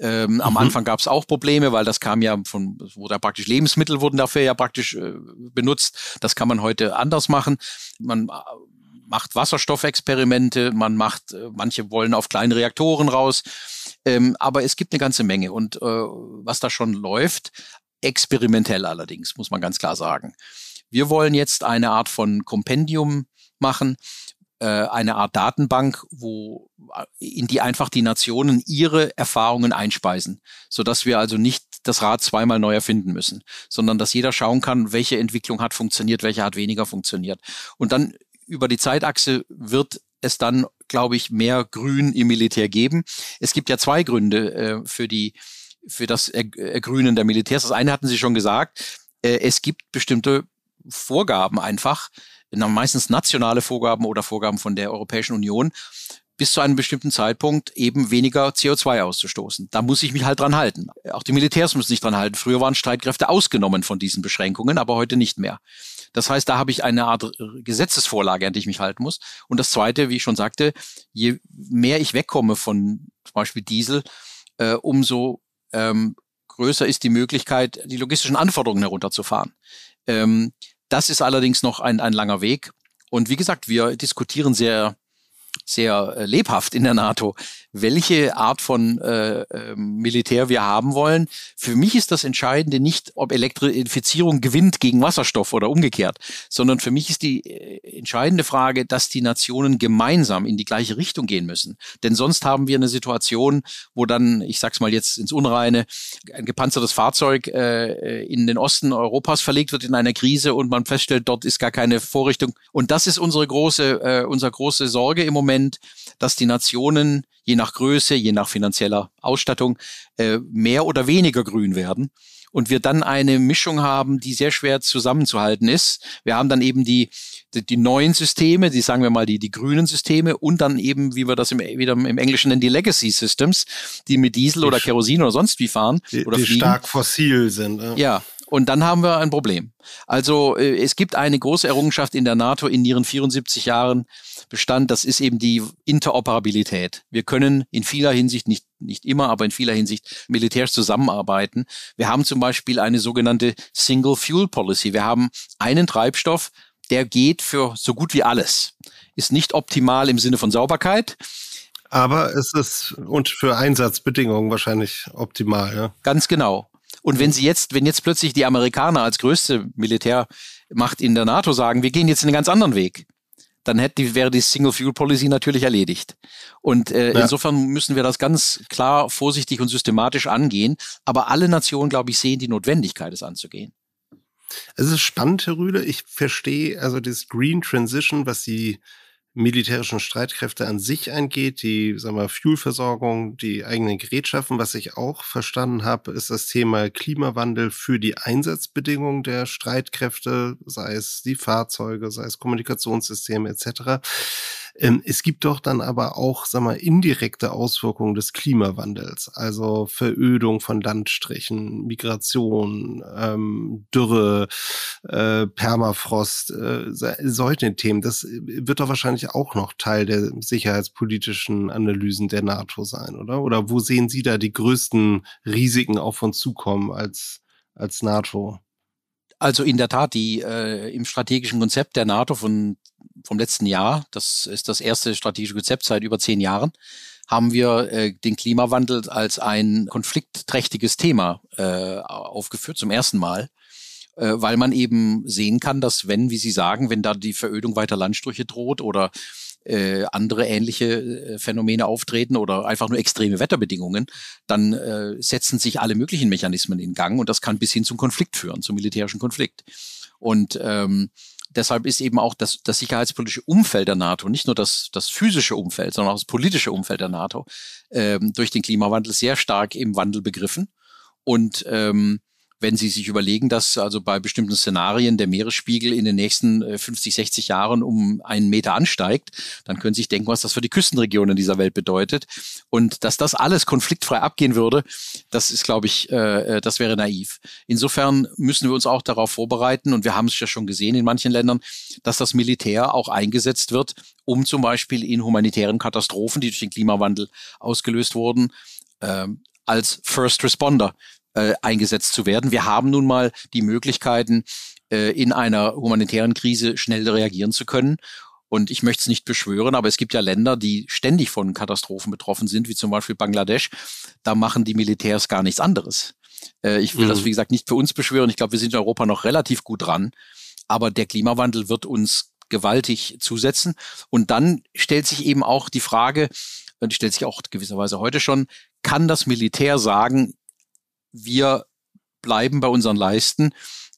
Ähm, mhm. Am Anfang gab es auch Probleme, weil das kam ja von, wo da praktisch Lebensmittel wurden dafür ja praktisch äh, benutzt. Das kann man heute anders machen. Man äh, macht Wasserstoffexperimente, man macht, äh, manche wollen auf kleine Reaktoren raus. Ähm, aber es gibt eine ganze Menge. Und äh, was da schon läuft, experimentell allerdings, muss man ganz klar sagen. Wir wollen jetzt eine Art von Kompendium machen, eine Art Datenbank, wo äh, in die einfach die Nationen ihre Erfahrungen einspeisen, so dass wir also nicht das Rad zweimal neu erfinden müssen, sondern dass jeder schauen kann, welche Entwicklung hat funktioniert, welche hat weniger funktioniert. Und dann über die Zeitachse wird es dann, glaube ich, mehr Grün im Militär geben. Es gibt ja zwei Gründe äh, für die für das Ergrünen der Militärs. Das eine hatten Sie schon gesagt. Äh, es gibt bestimmte Vorgaben einfach, meistens nationale Vorgaben oder Vorgaben von der Europäischen Union, bis zu einem bestimmten Zeitpunkt eben weniger CO2 auszustoßen. Da muss ich mich halt dran halten. Auch die Militärs müssen sich dran halten. Früher waren Streitkräfte ausgenommen von diesen Beschränkungen, aber heute nicht mehr. Das heißt, da habe ich eine Art Gesetzesvorlage, an die ich mich halten muss. Und das Zweite, wie ich schon sagte, je mehr ich wegkomme von zum Beispiel Diesel, äh, umso ähm, größer ist die Möglichkeit, die logistischen Anforderungen herunterzufahren. Ähm, das ist allerdings noch ein, ein langer Weg. Und wie gesagt, wir diskutieren sehr sehr äh, lebhaft in der NATO, welche Art von äh, äh, Militär wir haben wollen. Für mich ist das Entscheidende nicht, ob Elektrifizierung gewinnt gegen Wasserstoff oder umgekehrt, sondern für mich ist die äh, entscheidende Frage, dass die Nationen gemeinsam in die gleiche Richtung gehen müssen. Denn sonst haben wir eine Situation, wo dann, ich sag's mal jetzt ins Unreine, ein gepanzertes Fahrzeug äh, in den Osten Europas verlegt wird in einer Krise und man feststellt, dort ist gar keine Vorrichtung. Und das ist unsere große, äh, unsere große Sorge im Moment, dass die Nationen je nach Größe, je nach finanzieller Ausstattung äh, mehr oder weniger grün werden und wir dann eine Mischung haben, die sehr schwer zusammenzuhalten ist. Wir haben dann eben die, die, die neuen Systeme, die sagen wir mal die, die grünen Systeme und dann eben, wie wir das im, wieder im Englischen nennen, die Legacy Systems, die mit Diesel die oder Kerosin oder sonst wie fahren. Die, oder die stark fossil sind. Ja. ja, und dann haben wir ein Problem. Also äh, es gibt eine große Errungenschaft in der NATO in ihren 74 Jahren Bestand, das ist eben die Interoperabilität. Wir können in vieler Hinsicht, nicht, nicht immer, aber in vieler Hinsicht militärisch zusammenarbeiten. Wir haben zum Beispiel eine sogenannte Single Fuel Policy. Wir haben einen Treibstoff, der geht für so gut wie alles. Ist nicht optimal im Sinne von Sauberkeit, aber es ist und für Einsatzbedingungen wahrscheinlich optimal, ja. Ganz genau. Und wenn sie jetzt, wenn jetzt plötzlich die Amerikaner als größte Militärmacht in der NATO sagen, wir gehen jetzt einen ganz anderen Weg, dann hätte wäre die Single Fuel Policy natürlich erledigt. Und äh, ja. insofern müssen wir das ganz klar, vorsichtig und systematisch angehen. Aber alle Nationen, glaube ich, sehen die Notwendigkeit, es anzugehen. Es ist spannend, Herr Rühle. Ich verstehe also das Green Transition, was Sie militärischen Streitkräfte an sich angeht, die sagen wir, Fuelversorgung, die eigenen Gerätschaften. Was ich auch verstanden habe, ist das Thema Klimawandel für die Einsatzbedingungen der Streitkräfte, sei es die Fahrzeuge, sei es Kommunikationssysteme etc. Ähm, es gibt doch dann aber auch, sag mal, indirekte Auswirkungen des Klimawandels, also Verödung von Landstrichen, Migration, ähm, Dürre, äh, Permafrost, äh, solche Themen. Das wird doch wahrscheinlich auch noch Teil der sicherheitspolitischen Analysen der NATO sein, oder? Oder wo sehen Sie da die größten Risiken auf uns zukommen als, als NATO? Also in der Tat, die äh, im strategischen Konzept der NATO von vom letzten Jahr, das ist das erste strategische Konzept seit über zehn Jahren, haben wir äh, den Klimawandel als ein konfliktträchtiges Thema äh, aufgeführt, zum ersten Mal, äh, weil man eben sehen kann, dass wenn, wie Sie sagen, wenn da die Verödung weiter Landstriche droht oder äh, andere ähnliche äh, Phänomene auftreten oder einfach nur extreme Wetterbedingungen, dann äh, setzen sich alle möglichen Mechanismen in Gang und das kann bis hin zum Konflikt führen, zum militärischen Konflikt. Und ähm, deshalb ist eben auch das, das sicherheitspolitische Umfeld der NATO, nicht nur das, das physische Umfeld, sondern auch das politische Umfeld der NATO, ähm, durch den Klimawandel sehr stark im Wandel begriffen. Und ähm, wenn Sie sich überlegen, dass also bei bestimmten Szenarien der Meeresspiegel in den nächsten 50, äh, 60 Jahren um einen Meter ansteigt, dann können Sie sich denken, was das für die Küstenregionen dieser Welt bedeutet. Und dass das alles konfliktfrei abgehen würde, das ist, glaube ich, äh, äh, das wäre naiv. Insofern müssen wir uns auch darauf vorbereiten, und wir haben es ja schon gesehen in manchen Ländern, dass das Militär auch eingesetzt wird, um zum Beispiel in humanitären Katastrophen, die durch den Klimawandel ausgelöst wurden, ähm, als First Responder äh, eingesetzt zu werden. Wir haben nun mal die Möglichkeiten, äh, in einer humanitären Krise schnell reagieren zu können. Und ich möchte es nicht beschwören, aber es gibt ja Länder, die ständig von Katastrophen betroffen sind, wie zum Beispiel Bangladesch. Da machen die Militärs gar nichts anderes. Äh, ich will mhm. das, wie gesagt, nicht für uns beschwören. Ich glaube, wir sind in Europa noch relativ gut dran. Aber der Klimawandel wird uns gewaltig zusetzen. Und dann stellt sich eben auch die Frage, und die stellt sich auch gewisserweise heute schon, kann das Militär sagen, wir bleiben bei unseren Leisten,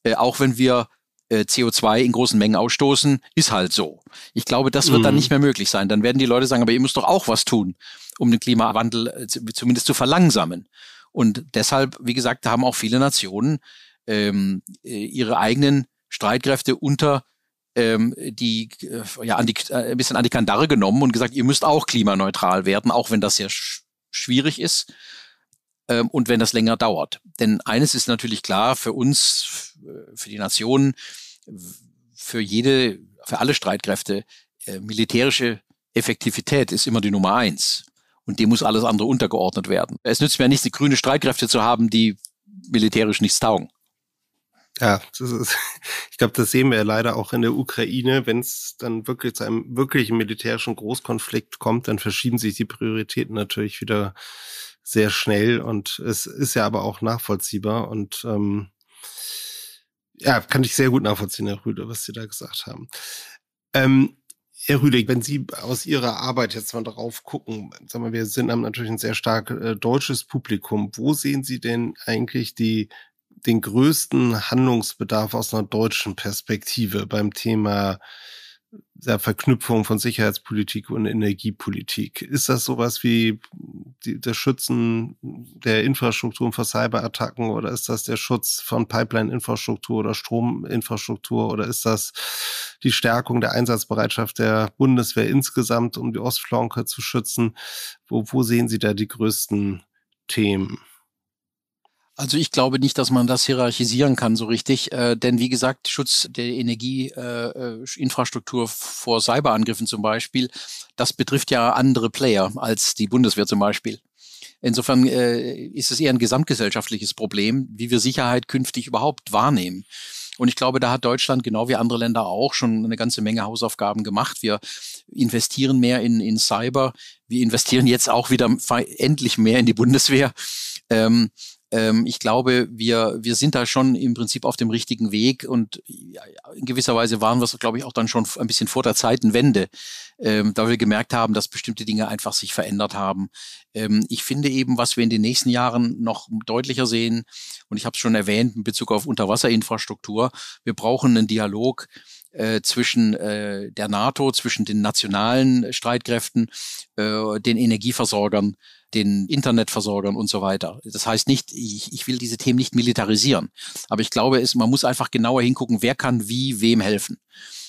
äh, auch wenn wir äh, CO2 in großen Mengen ausstoßen, ist halt so. Ich glaube, das wird mhm. dann nicht mehr möglich sein. Dann werden die Leute sagen, aber ihr müsst doch auch was tun, um den Klimawandel äh, zumindest zu verlangsamen. Und deshalb, wie gesagt, haben auch viele Nationen ähm, äh, ihre eigenen Streitkräfte unter ähm, die äh, ja an die, äh, ein bisschen an die Kandare genommen und gesagt, ihr müsst auch klimaneutral werden, auch wenn das sehr sch schwierig ist ähm, und wenn das länger dauert. Denn eines ist natürlich klar für uns, für die Nationen, für jede, für alle Streitkräfte, äh, militärische Effektivität ist immer die Nummer eins. Und dem muss alles andere untergeordnet werden. Es nützt mir nichts, grüne Streitkräfte zu haben, die militärisch nichts taugen. Ja, ist, ich glaube, das sehen wir ja leider auch in der Ukraine. Wenn es dann wirklich zu einem wirklichen militärischen Großkonflikt kommt, dann verschieben sich die Prioritäten natürlich wieder sehr schnell und es ist ja aber auch nachvollziehbar und ähm, ja, kann ich sehr gut nachvollziehen, Herr Rüde, was Sie da gesagt haben. Ähm, Herr Rüdig, wenn Sie aus Ihrer Arbeit jetzt mal darauf gucken, sagen wir, wir sind haben natürlich ein sehr stark äh, deutsches Publikum. Wo sehen Sie denn eigentlich die den größten Handlungsbedarf aus einer deutschen Perspektive beim Thema der Verknüpfung von Sicherheitspolitik und Energiepolitik. Ist das sowas wie die, das Schützen der Infrastruktur vor Cyberattacken oder ist das der Schutz von Pipeline-Infrastruktur oder Strominfrastruktur oder ist das die Stärkung der Einsatzbereitschaft der Bundeswehr insgesamt, um die Ostflanke zu schützen? Wo, wo sehen Sie da die größten Themen? Also ich glaube nicht, dass man das hierarchisieren kann so richtig, äh, denn wie gesagt, Schutz der Energieinfrastruktur äh, vor Cyberangriffen zum Beispiel, das betrifft ja andere Player als die Bundeswehr zum Beispiel. Insofern äh, ist es eher ein gesamtgesellschaftliches Problem, wie wir Sicherheit künftig überhaupt wahrnehmen. Und ich glaube, da hat Deutschland genau wie andere Länder auch schon eine ganze Menge Hausaufgaben gemacht. Wir investieren mehr in, in Cyber. Wir investieren jetzt auch wieder endlich mehr in die Bundeswehr. Ähm, ähm, ich glaube, wir, wir sind da schon im Prinzip auf dem richtigen Weg und in gewisser Weise waren wir es, glaube ich, auch dann schon ein bisschen vor der Zeitenwende, ähm, da wir gemerkt haben, dass bestimmte Dinge einfach sich verändert haben. Ähm, ich finde eben, was wir in den nächsten Jahren noch deutlicher sehen, und ich habe es schon erwähnt in Bezug auf Unterwasserinfrastruktur, wir brauchen einen Dialog äh, zwischen äh, der NATO, zwischen den nationalen Streitkräften, äh, den Energieversorgern, den Internetversorgern und so weiter. Das heißt nicht, ich, ich will diese Themen nicht militarisieren, aber ich glaube, es, man muss einfach genauer hingucken, wer kann wie wem helfen.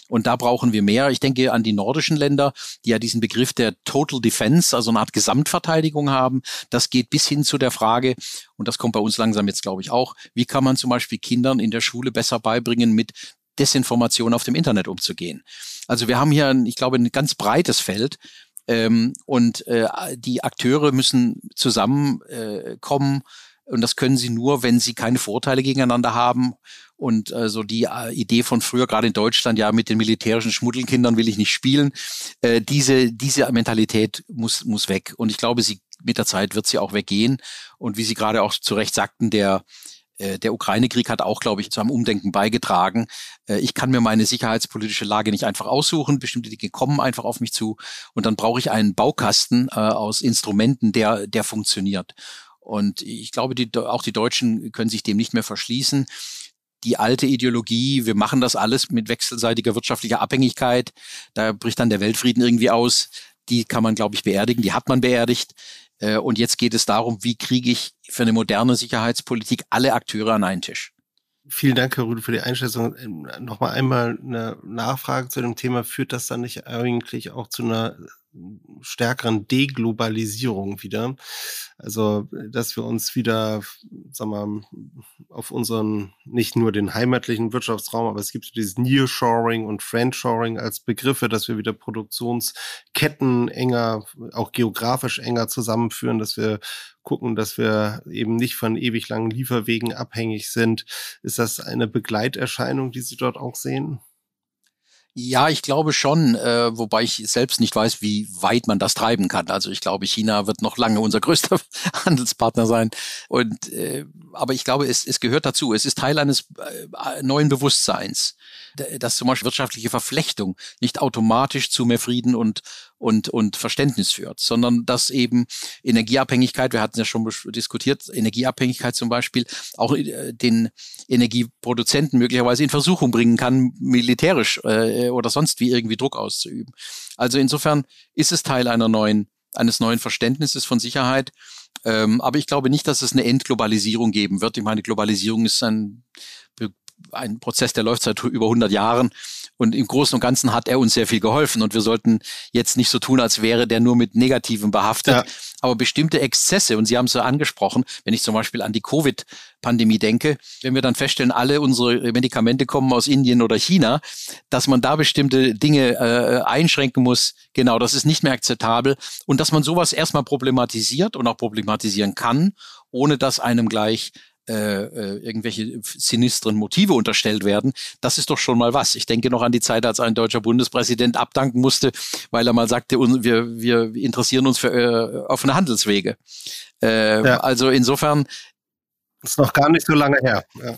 Und da brauchen wir mehr. Ich denke an die nordischen Länder, die ja diesen Begriff der Total Defense, also eine Art Gesamtverteidigung haben. Das geht bis hin zu der Frage, und das kommt bei uns langsam jetzt, glaube ich, auch, wie kann man zum Beispiel Kindern in der Schule besser beibringen, mit Desinformation auf dem Internet umzugehen. Also wir haben hier, ich glaube, ein ganz breites Feld. Ähm, und äh, die Akteure müssen zusammenkommen. Äh, und das können sie nur, wenn sie keine Vorteile gegeneinander haben. Und äh, so die äh, Idee von früher, gerade in Deutschland, ja, mit den militärischen Schmuddelkindern will ich nicht spielen. Äh, diese, diese Mentalität muss, muss weg. Und ich glaube, sie mit der Zeit wird sie auch weggehen. Und wie Sie gerade auch zu Recht sagten, der der Ukraine-Krieg hat auch, glaube ich, zu einem Umdenken beigetragen. Äh, ich kann mir meine sicherheitspolitische Lage nicht einfach aussuchen. Bestimmte Dinge kommen einfach auf mich zu. Und dann brauche ich einen Baukasten äh, aus Instrumenten, der, der funktioniert. Und ich glaube, die, auch die Deutschen können sich dem nicht mehr verschließen. Die alte Ideologie, wir machen das alles mit wechselseitiger wirtschaftlicher Abhängigkeit, da bricht dann der Weltfrieden irgendwie aus. Die kann man, glaube ich, beerdigen. Die hat man beerdigt. Äh, und jetzt geht es darum, wie kriege ich für eine moderne Sicherheitspolitik alle Akteure an einen Tisch. Vielen Dank, Herr Rüde, für die Einschätzung. Ähm, Nochmal einmal eine Nachfrage zu dem Thema. Führt das dann nicht eigentlich auch zu einer stärkeren Deglobalisierung wieder. Also, dass wir uns wieder, sag mal, auf unseren, nicht nur den heimatlichen Wirtschaftsraum, aber es gibt dieses Nearshoring und Friendshoring als Begriffe, dass wir wieder Produktionsketten enger, auch geografisch enger zusammenführen, dass wir gucken, dass wir eben nicht von ewig langen Lieferwegen abhängig sind. Ist das eine Begleiterscheinung, die Sie dort auch sehen? Ja, ich glaube schon, äh, wobei ich selbst nicht weiß, wie weit man das treiben kann. Also ich glaube, China wird noch lange unser größter Handelspartner sein. Und äh, aber ich glaube, es, es gehört dazu. Es ist Teil eines äh, neuen Bewusstseins, dass zum Beispiel wirtschaftliche Verflechtung nicht automatisch zu mehr Frieden und und, und Verständnis führt, sondern dass eben Energieabhängigkeit, wir hatten ja schon diskutiert, Energieabhängigkeit zum Beispiel, auch äh, den Energieproduzenten möglicherweise in Versuchung bringen kann, militärisch äh, oder sonst wie irgendwie Druck auszuüben. Also insofern ist es Teil einer neuen, eines neuen Verständnisses von Sicherheit. Ähm, aber ich glaube nicht, dass es eine Entglobalisierung geben wird. Ich meine, Globalisierung ist ein, ein Prozess, der läuft seit über 100 Jahren Und im Großen und Ganzen hat er uns sehr viel geholfen. Und wir sollten jetzt nicht so tun, als wäre der nur mit Negativen behaftet. Ja. Aber bestimmte Exzesse, und Sie haben es ja angesprochen, wenn ich zum Beispiel an die Covid-Pandemie denke, wenn wir dann feststellen, alle unsere Medikamente kommen aus Indien oder China, dass man da bestimmte Dinge äh, einschränken muss, genau, das ist nicht mehr akzeptabel. Und dass man sowas erstmal problematisiert und auch problematisieren kann, ohne dass einem gleich äh, äh, irgendwelche sinistren Motive unterstellt werden, das ist doch schon mal was. Ich denke noch an die Zeit, als ein deutscher Bundespräsident abdanken musste, weil er mal sagte, wir, wir interessieren uns für äh, offene Handelswege. Äh, ja. Also insofern. Das ist noch gar nicht so lange her. Ja.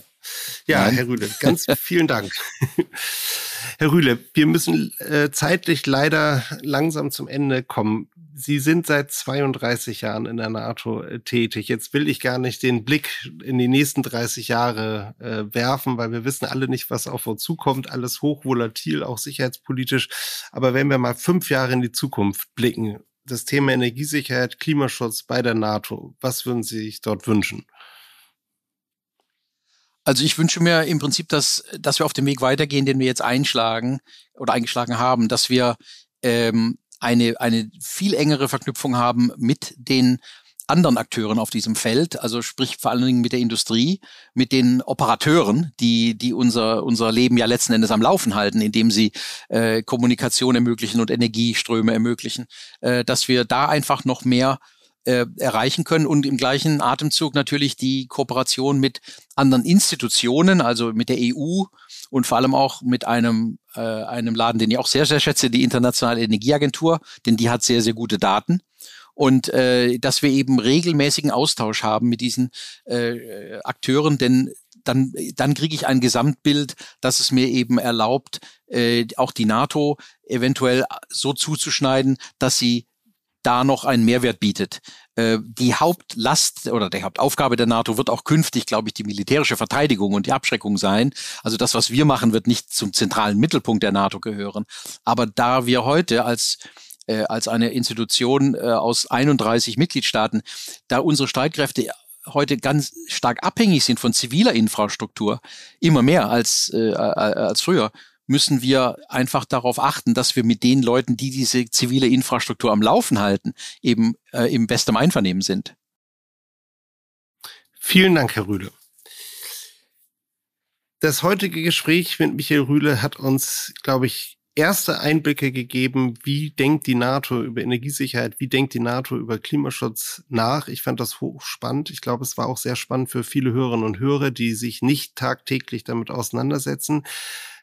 Ja, Nein. Herr Rühle, ganz vielen Dank. Herr Rühle, wir müssen äh, zeitlich leider langsam zum Ende kommen. Sie sind seit 32 Jahren in der NATO äh, tätig. Jetzt will ich gar nicht den Blick in die nächsten 30 Jahre äh, werfen, weil wir wissen alle nicht, was auf uns zukommt. Alles hochvolatil, auch sicherheitspolitisch. Aber wenn wir mal fünf Jahre in die Zukunft blicken, das Thema Energiesicherheit, Klimaschutz bei der NATO, was würden Sie sich dort wünschen? Also ich wünsche mir im Prinzip, dass, dass wir auf dem Weg weitergehen, den wir jetzt einschlagen oder eingeschlagen haben, dass wir ähm, eine, eine viel engere Verknüpfung haben mit den anderen Akteuren auf diesem Feld, also sprich vor allen Dingen mit der Industrie, mit den Operateuren, die, die unser, unser Leben ja letzten Endes am Laufen halten, indem sie äh, Kommunikation ermöglichen und Energieströme ermöglichen, äh, dass wir da einfach noch mehr äh, erreichen können und im gleichen Atemzug natürlich die Kooperation mit anderen Institutionen, also mit der EU und vor allem auch mit einem, äh, einem Laden, den ich auch sehr, sehr schätze, die Internationale Energieagentur, denn die hat sehr, sehr gute Daten. Und äh, dass wir eben regelmäßigen Austausch haben mit diesen äh, Akteuren, denn dann, dann kriege ich ein Gesamtbild, das es mir eben erlaubt, äh, auch die NATO eventuell so zuzuschneiden, dass sie da noch einen Mehrwert bietet. Äh, die Hauptlast oder die Hauptaufgabe der NATO wird auch künftig, glaube ich, die militärische Verteidigung und die Abschreckung sein. Also das, was wir machen, wird nicht zum zentralen Mittelpunkt der NATO gehören. Aber da wir heute als äh, als eine Institution äh, aus 31 Mitgliedstaaten, da unsere Streitkräfte heute ganz stark abhängig sind von ziviler Infrastruktur, immer mehr als, äh, als früher, müssen wir einfach darauf achten, dass wir mit den Leuten, die diese zivile Infrastruktur am Laufen halten, eben äh, im bestem Einvernehmen sind. Vielen Dank, Herr Rühle. Das heutige Gespräch mit Michael Rühle hat uns, glaube ich, erste Einblicke gegeben, wie denkt die NATO über Energiesicherheit, wie denkt die NATO über Klimaschutz nach. Ich fand das hochspannend. Ich glaube, es war auch sehr spannend für viele Hörerinnen und Hörer, die sich nicht tagtäglich damit auseinandersetzen.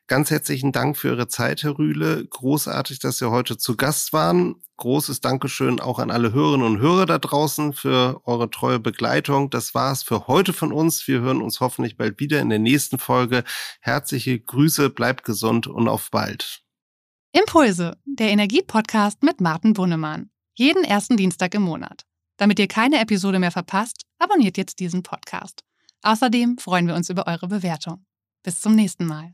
Ganz herzlichen Dank für Ihre Zeit, Herr Rühle. Großartig, dass Sie heute zu Gast waren. Großes Dankeschön auch an alle Hörerinnen und Hörer da draußen für eure treue Begleitung. Das war's für heute von uns. Wir hören uns hoffentlich bald wieder in der nächsten Folge. Herzliche Grüße, bleibt gesund und auf bald. Impulse, der Energiepodcast mit Martin Bunnemann. Jeden ersten Dienstag im Monat. Damit ihr keine Episode mehr verpasst, abonniert jetzt diesen Podcast. Außerdem freuen wir uns über eure Bewertung. Bis zum nächsten Mal.